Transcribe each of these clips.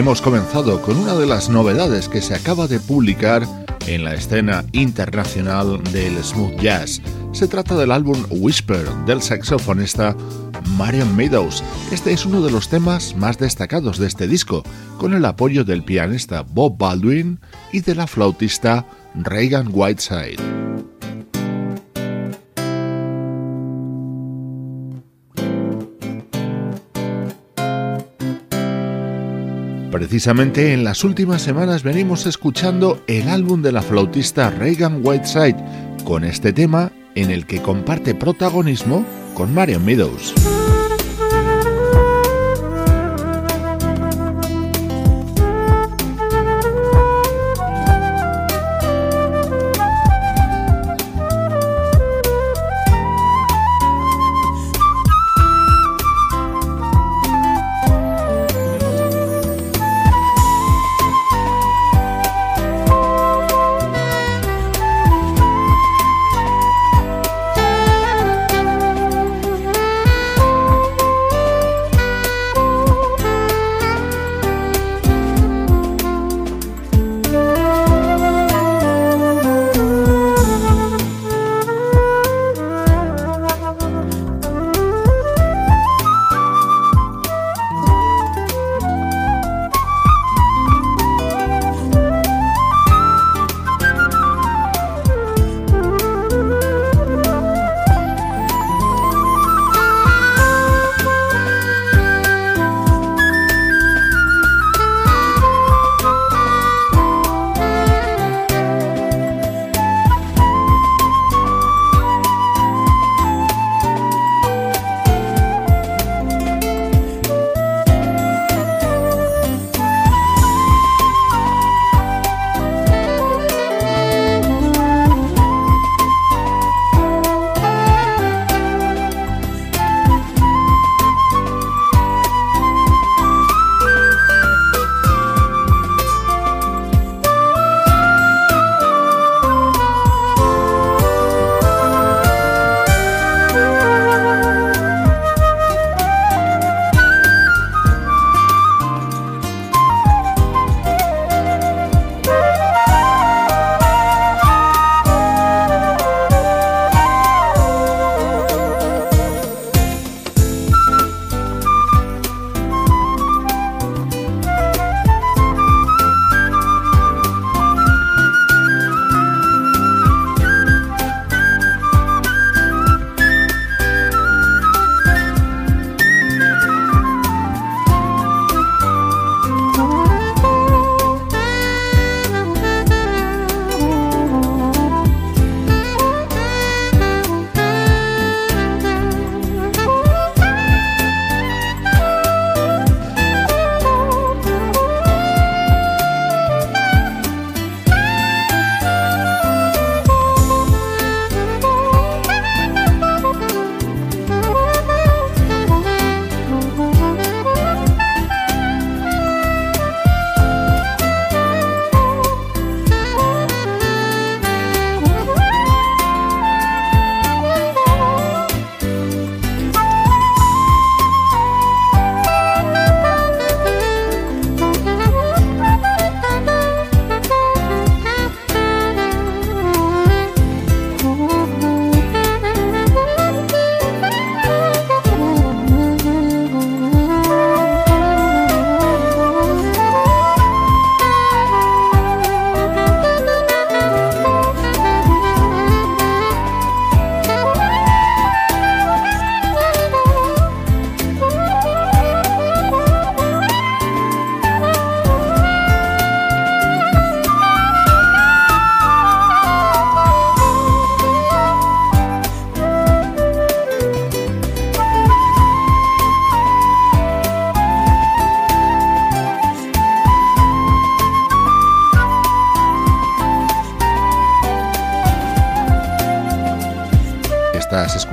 Hemos comenzado con una de las novedades que se acaba de publicar en la escena internacional del smooth jazz. Se trata del álbum Whisper del saxofonista Marion Meadows. Este es uno de los temas más destacados de este disco, con el apoyo del pianista Bob Baldwin y de la flautista Reagan Whiteside. Precisamente en las últimas semanas venimos escuchando el álbum de la flautista Reagan Whiteside con este tema en el que comparte protagonismo con Marion Meadows.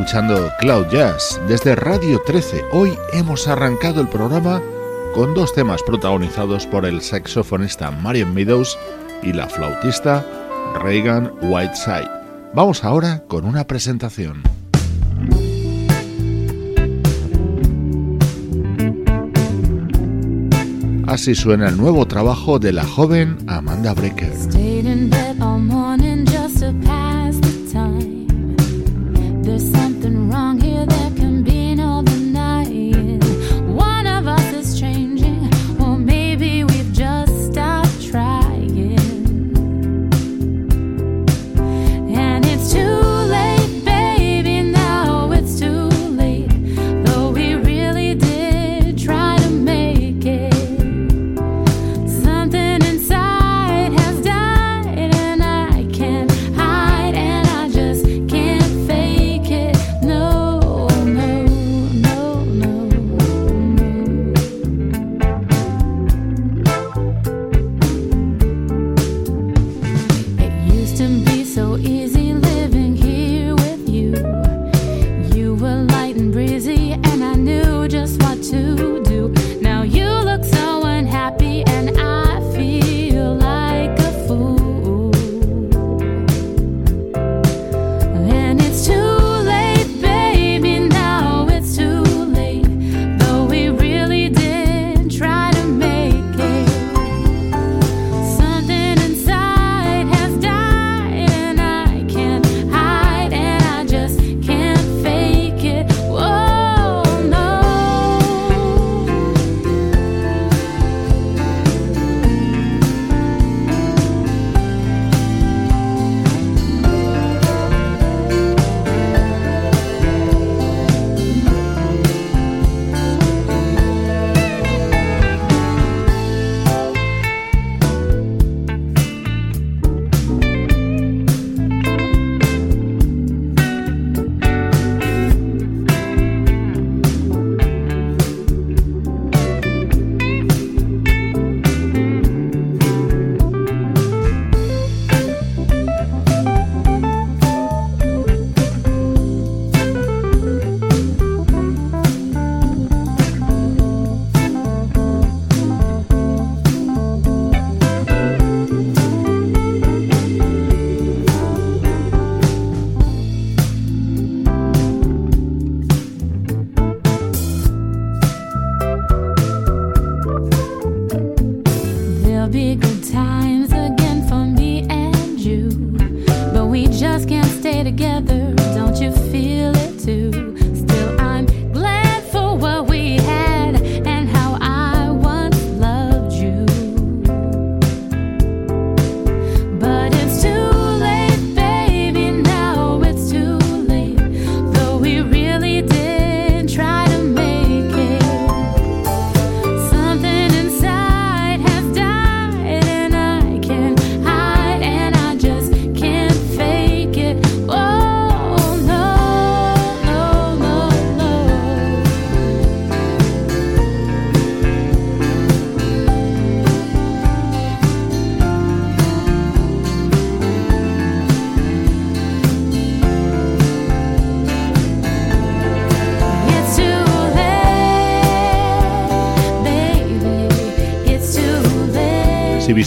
Escuchando Cloud Jazz desde Radio 13. Hoy hemos arrancado el programa con dos temas protagonizados por el saxofonista Marion Meadows y la flautista Reagan Whiteside. Vamos ahora con una presentación. Así suena el nuevo trabajo de la joven Amanda Brecker.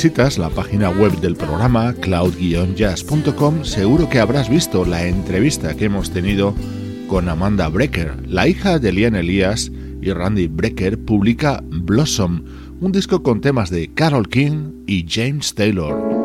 Visitas la página web del programa cloud-jazz.com, seguro que habrás visto la entrevista que hemos tenido con Amanda Brecker. La hija de Lian Elias y Randy Brecker publica Blossom, un disco con temas de Carol King y James Taylor.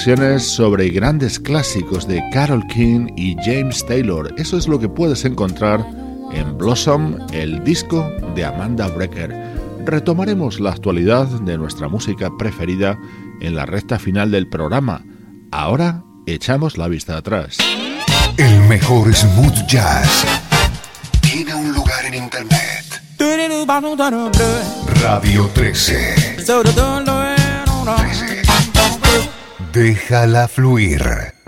Versiones sobre grandes clásicos de Carol King y James Taylor. Eso es lo que puedes encontrar en Blossom, el disco de Amanda Brecker. Retomaremos la actualidad de nuestra música preferida en la recta final del programa. Ahora echamos la vista atrás. El mejor smooth jazz tiene un lugar en internet. Radio 13. Déjala fluir.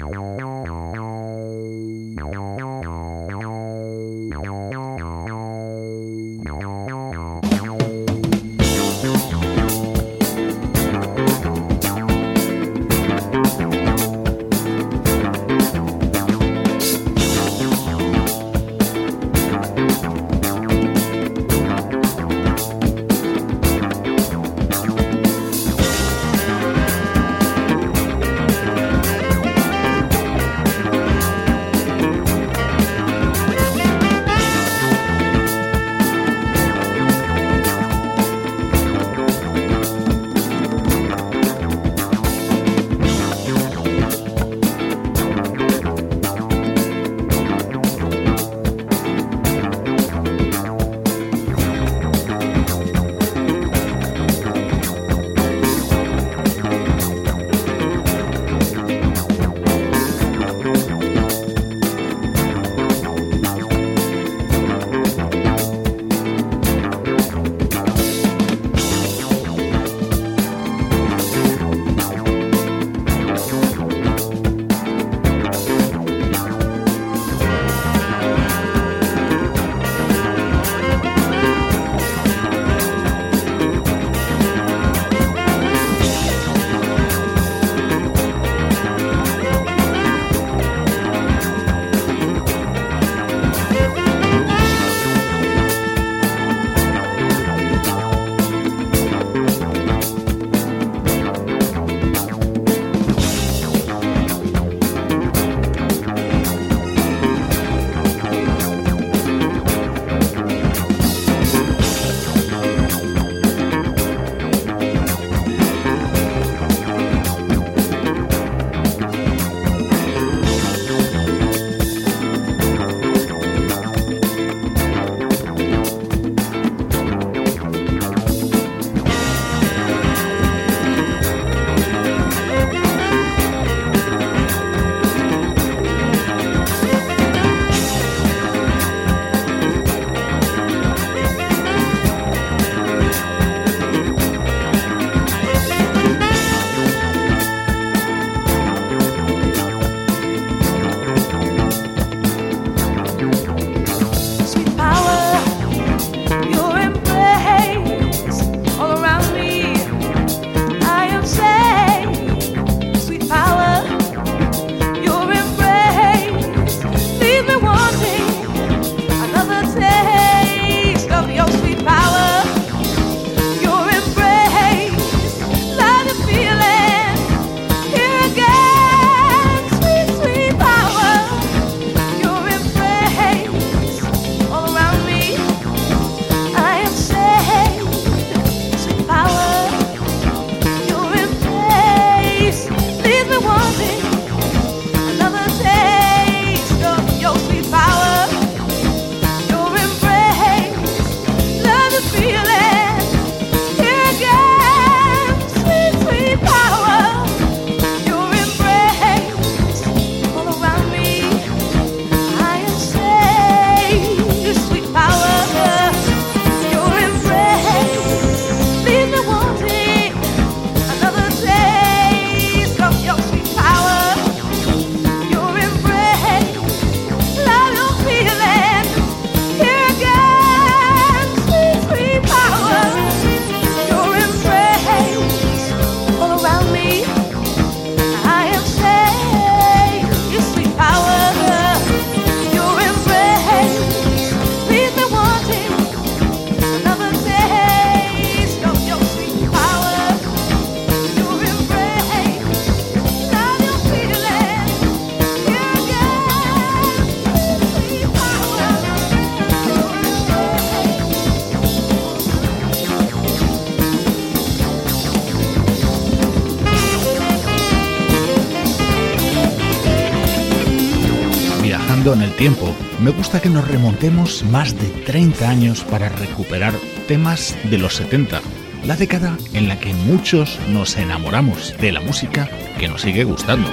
Gusta que nos remontemos más de 30 años para recuperar temas de los 70, la década en la que muchos nos enamoramos de la música que nos sigue gustando.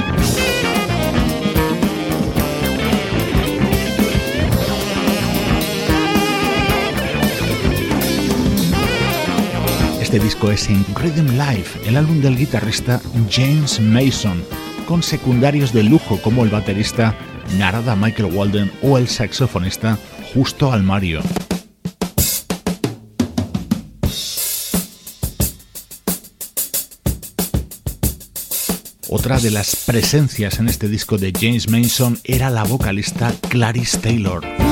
Este disco es en Rhythm Life, el álbum del guitarrista James Mason, con secundarios de lujo como el baterista Narada Michael Walden o el saxofonista Justo Almario. Otra de las presencias en este disco de James Mason era la vocalista Clarice Taylor.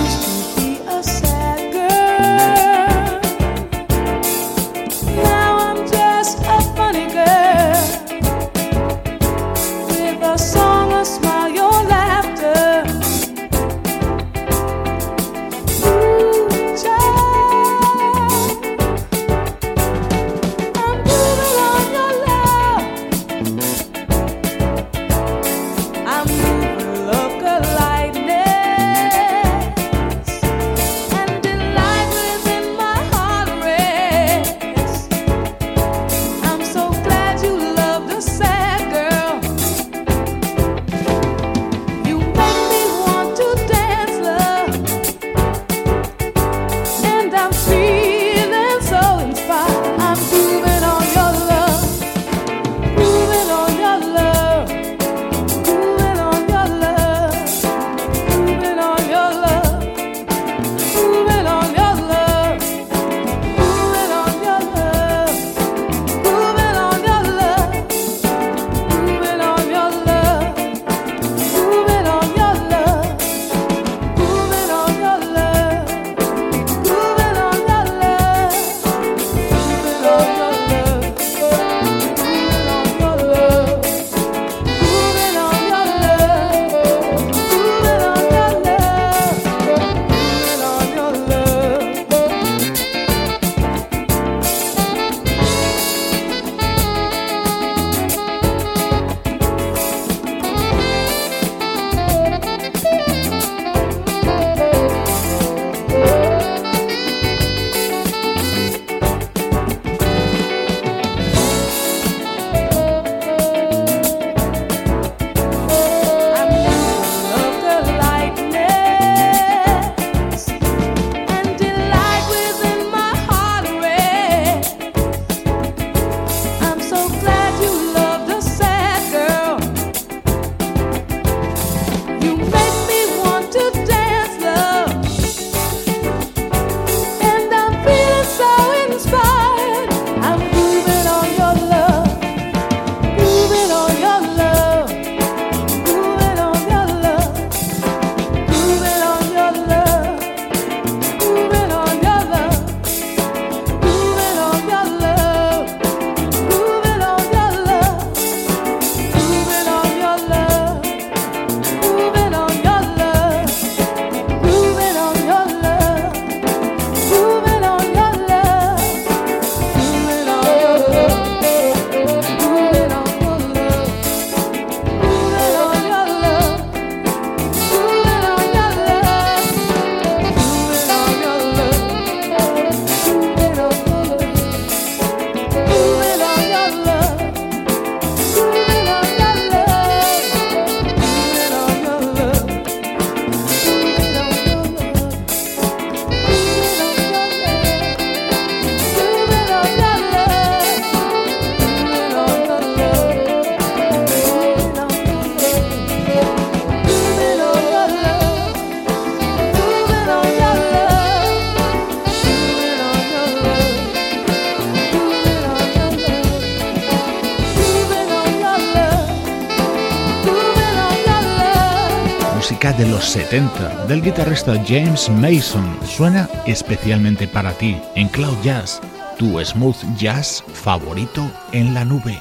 70 del guitarrista James Mason suena especialmente para ti en Cloud Jazz, tu smooth jazz favorito en la nube.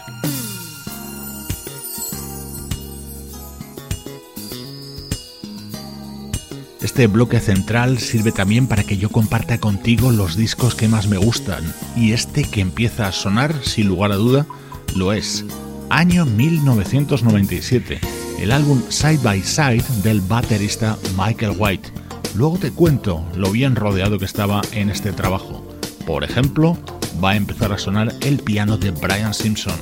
Este bloque central sirve también para que yo comparta contigo los discos que más me gustan, y este que empieza a sonar, sin lugar a duda, lo es. Año 1997 el álbum Side by Side del baterista Michael White. Luego te cuento lo bien rodeado que estaba en este trabajo. Por ejemplo, va a empezar a sonar el piano de Brian Simpson.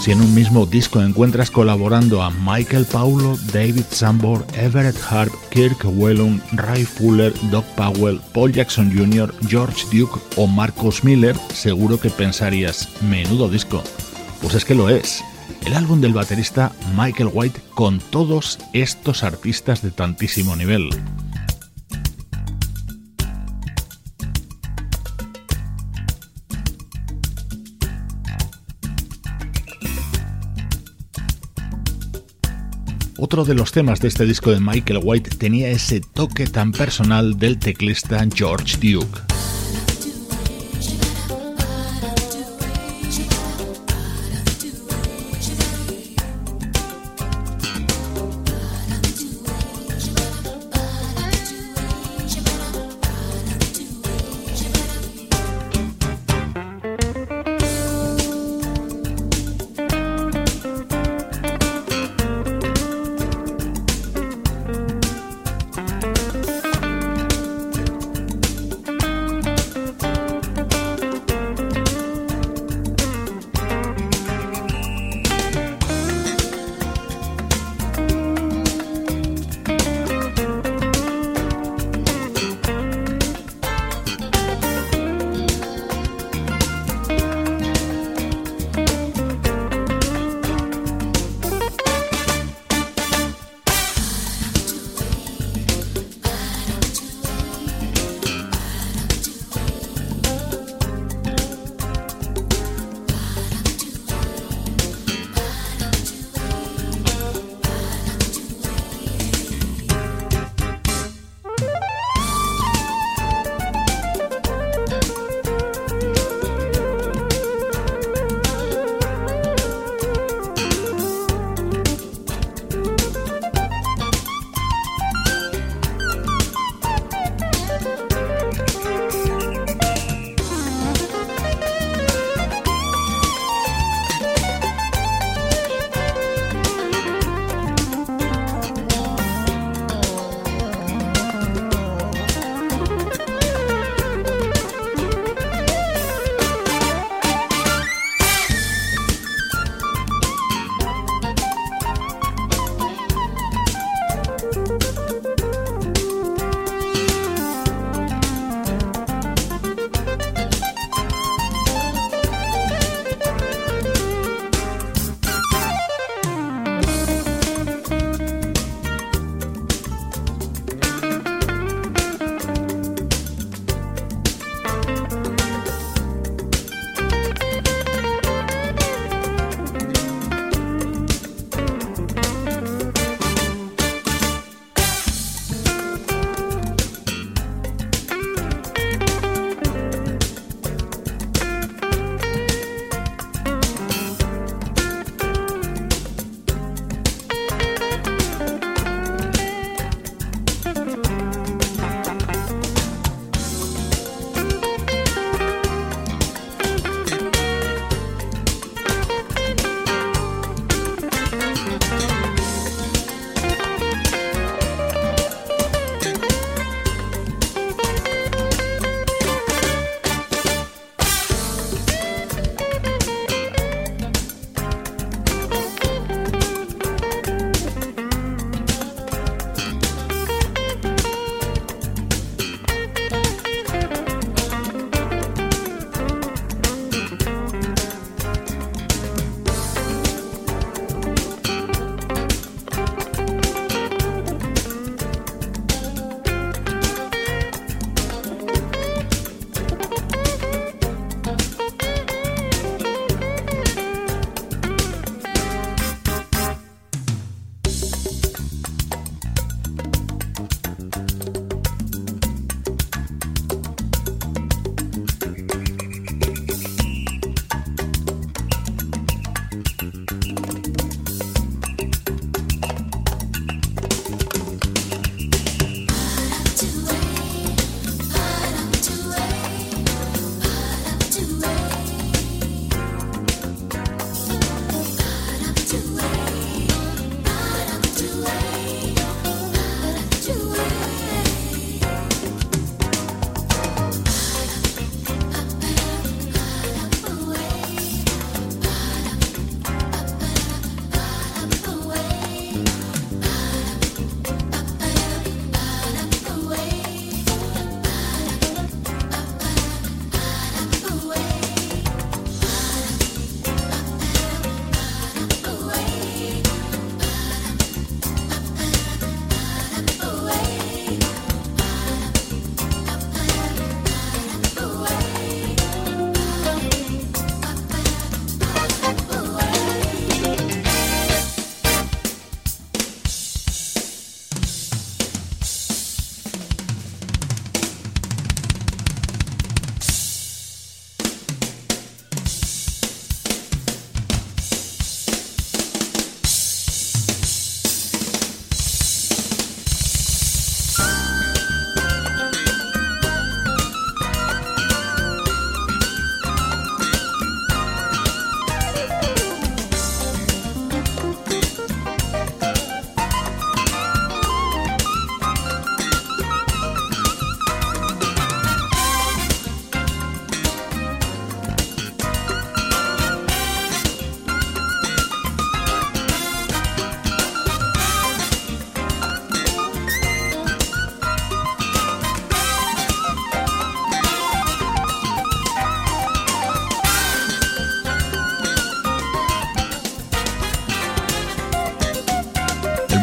Si en un mismo disco encuentras colaborando a Michael Paulo, David Sambor, Everett Harp, Kirk Whelan, Ray Fuller, Doc Powell, Paul Jackson Jr., George Duke o Marcus Miller, seguro que pensarías, menudo disco. Pues es que lo es. El álbum del baterista Michael White con todos estos artistas de tantísimo nivel. Otro de los temas de este disco de Michael White tenía ese toque tan personal del teclista George Duke.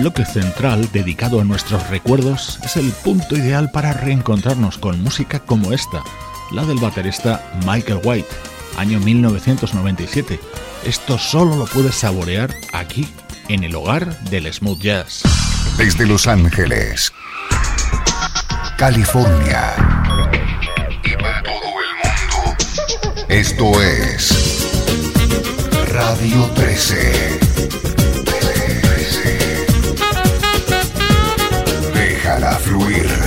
Bloque central, dedicado a nuestros recuerdos, es el punto ideal para reencontrarnos con música como esta, la del baterista Michael White, año 1997. Esto solo lo puedes saborear aquí, en el hogar del smooth jazz. Desde Los Ángeles, California y para todo el mundo, esto es Radio 13. Fluir.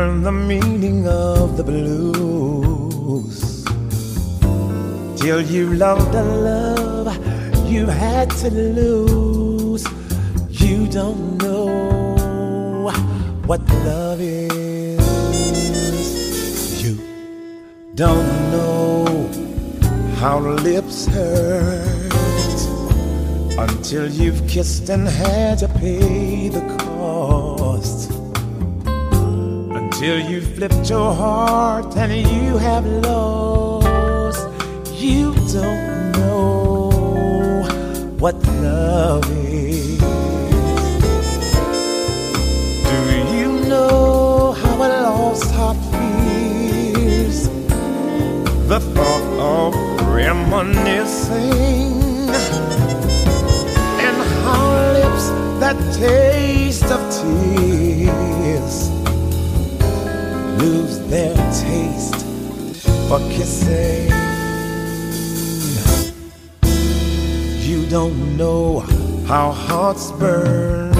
Learn the meaning of the blues. Till you loved a love you had to lose. You don't know what love is. You don't know how lips hurt until you've kissed and had to pay the till you flipped your heart and you have lost. You don't know what love is. Do you know how a lost heart feels? The thought of reminiscing and how lips that taste of tears for kissing. You don't know how hearts burn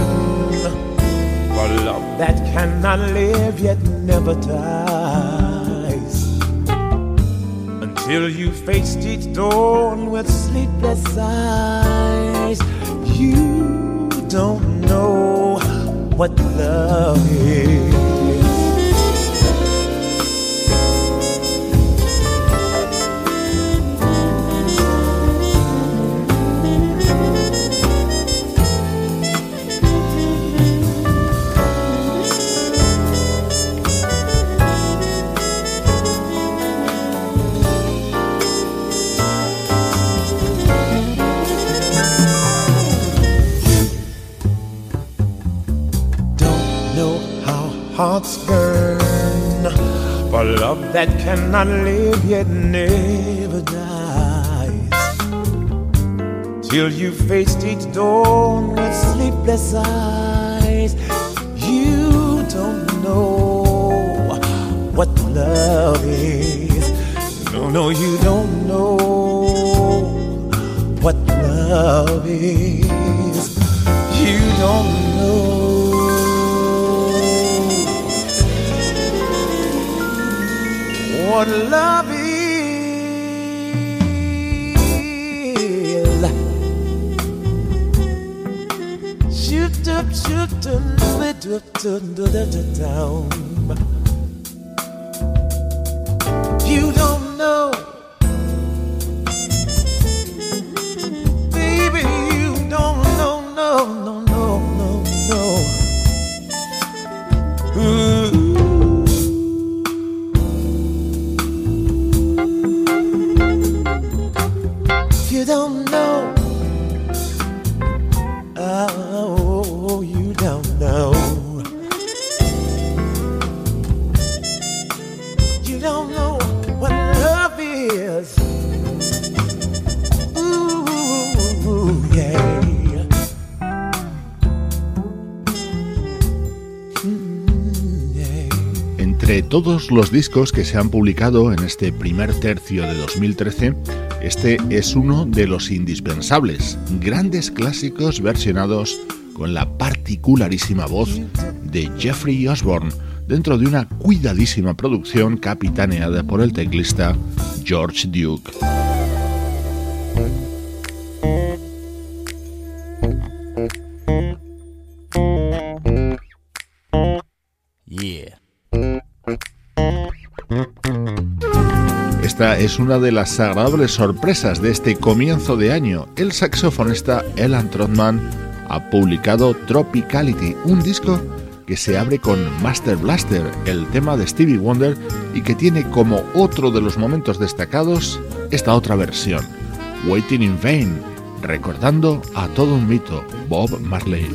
for love that cannot live yet never dies. Until you faced each dawn with sleepless eyes, you don't know what love is. Hearts burn for love that cannot live yet never dies. Till you faced each dawn with sleepless eyes, you don't know what love is. No, no, you don't know what love is. You don't what love is. Shoot up, shoot up, down. Los discos que se han publicado en este primer tercio de 2013, este es uno de los indispensables, grandes clásicos versionados con la particularísima voz de Jeffrey Osborne dentro de una cuidadísima producción capitaneada por el teclista George Duke. Es una de las agradables sorpresas de este comienzo de año. El saxofonista Elan Trotman ha publicado Tropicality, un disco que se abre con Master Blaster, el tema de Stevie Wonder, y que tiene como otro de los momentos destacados esta otra versión, Waiting in Vain, recordando a todo un mito, Bob Marley.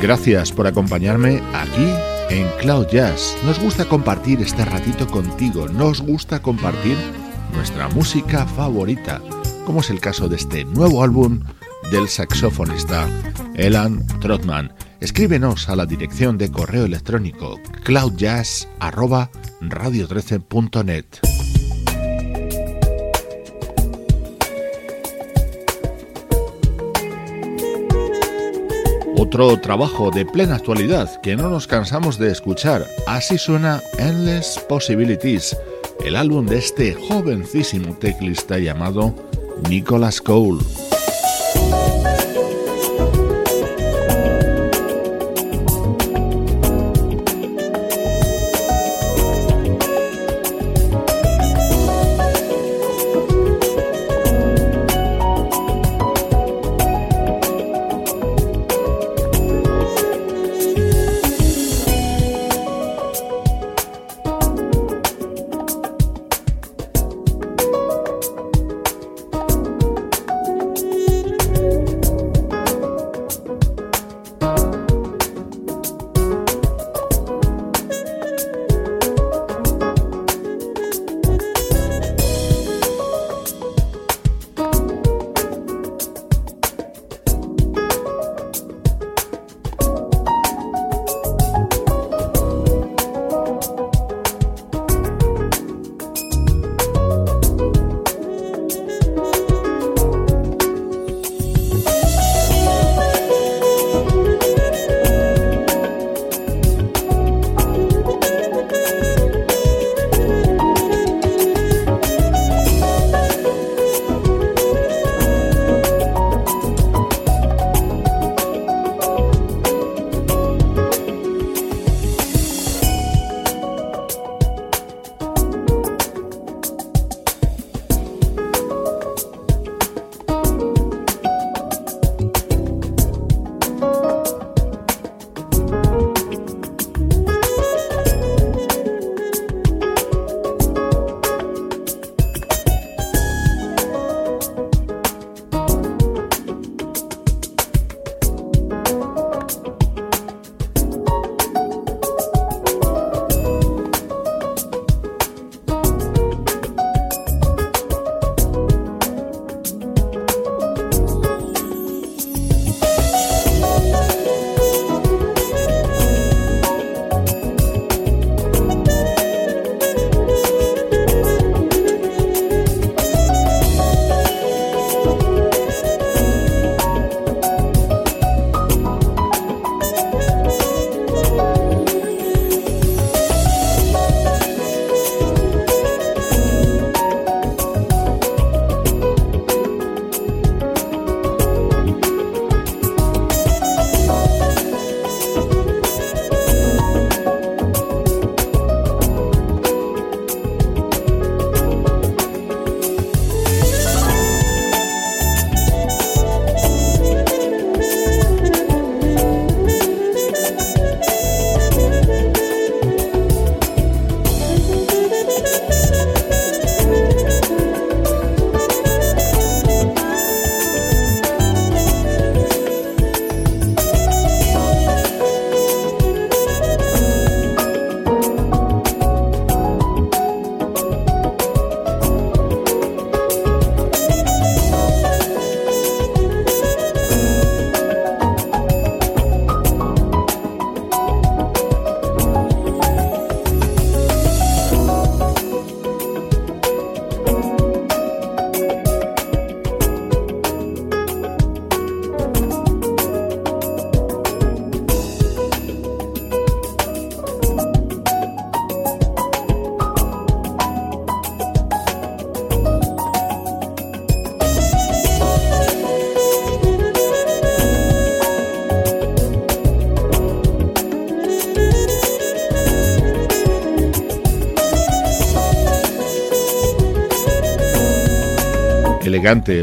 Gracias por acompañarme aquí en Cloud Jazz. Nos gusta compartir este ratito contigo, nos gusta compartir nuestra música favorita, como es el caso de este nuevo álbum del saxofonista Elan Trotman. Escríbenos a la dirección de correo electrónico cloudjazz@radio13.net. Otro trabajo de plena actualidad que no nos cansamos de escuchar. Así suena Endless Possibilities, el álbum de este jovencísimo teclista llamado Nicholas Cole.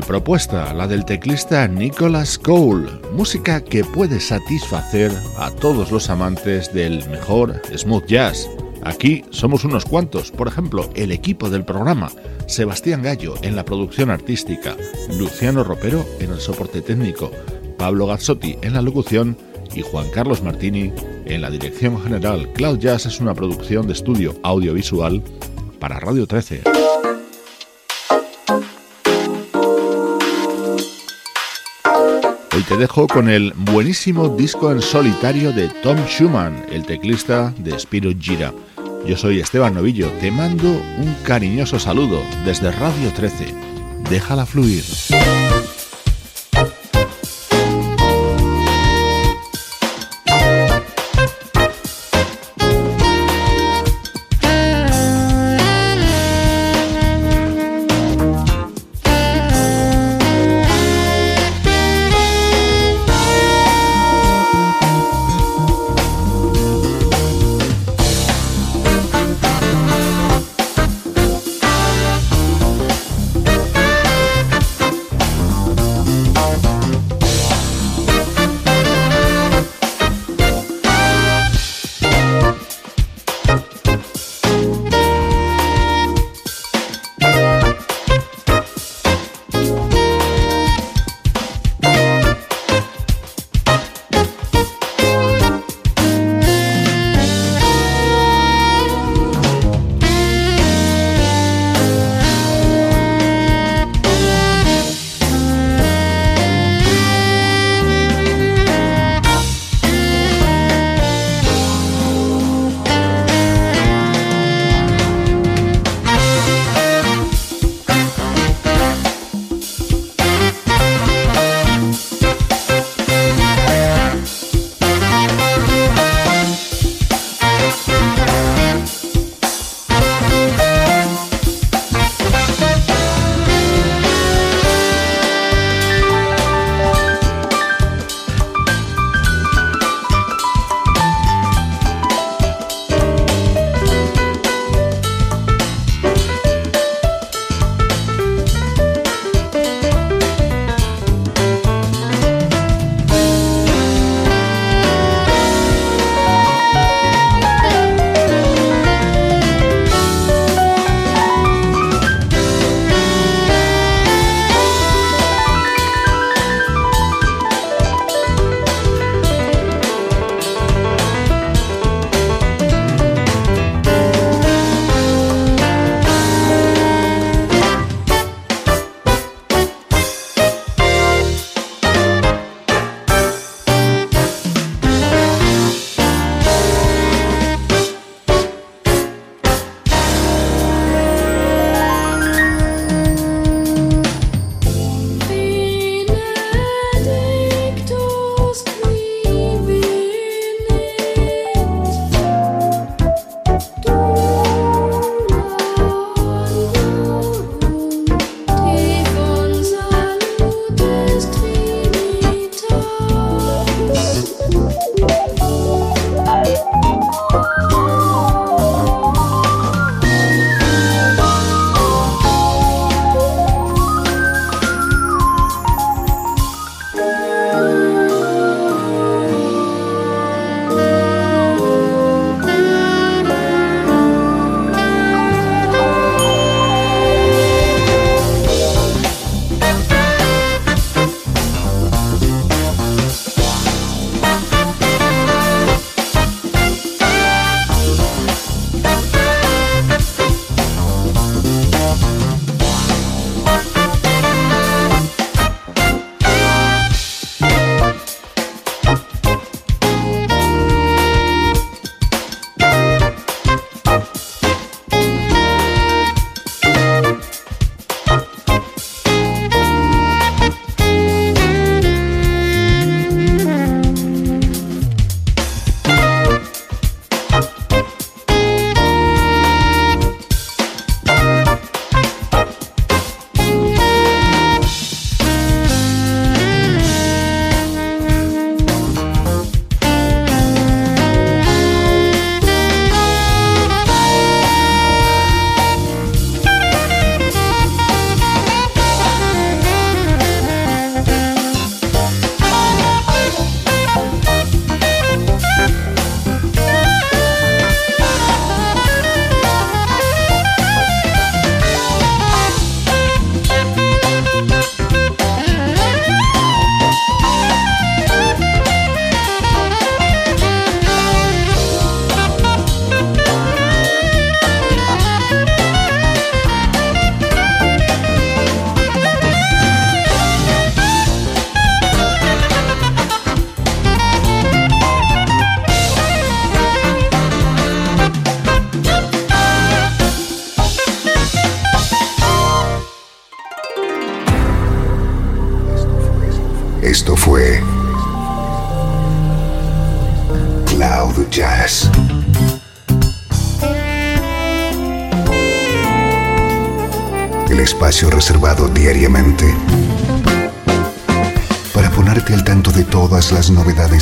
Propuesta, la del teclista Nicholas Cole, música que puede satisfacer a todos los amantes del mejor smooth jazz. Aquí somos unos cuantos, por ejemplo, el equipo del programa, Sebastián Gallo en la producción artística, Luciano Ropero en el soporte técnico, Pablo Gazzotti en la locución y Juan Carlos Martini en la dirección general. Cloud Jazz es una producción de estudio audiovisual para Radio 13. Te dejo con el buenísimo disco en solitario de Tom Schumann, el teclista de Spirit Gira. Yo soy Esteban Novillo, te mando un cariñoso saludo desde Radio 13. Déjala fluir.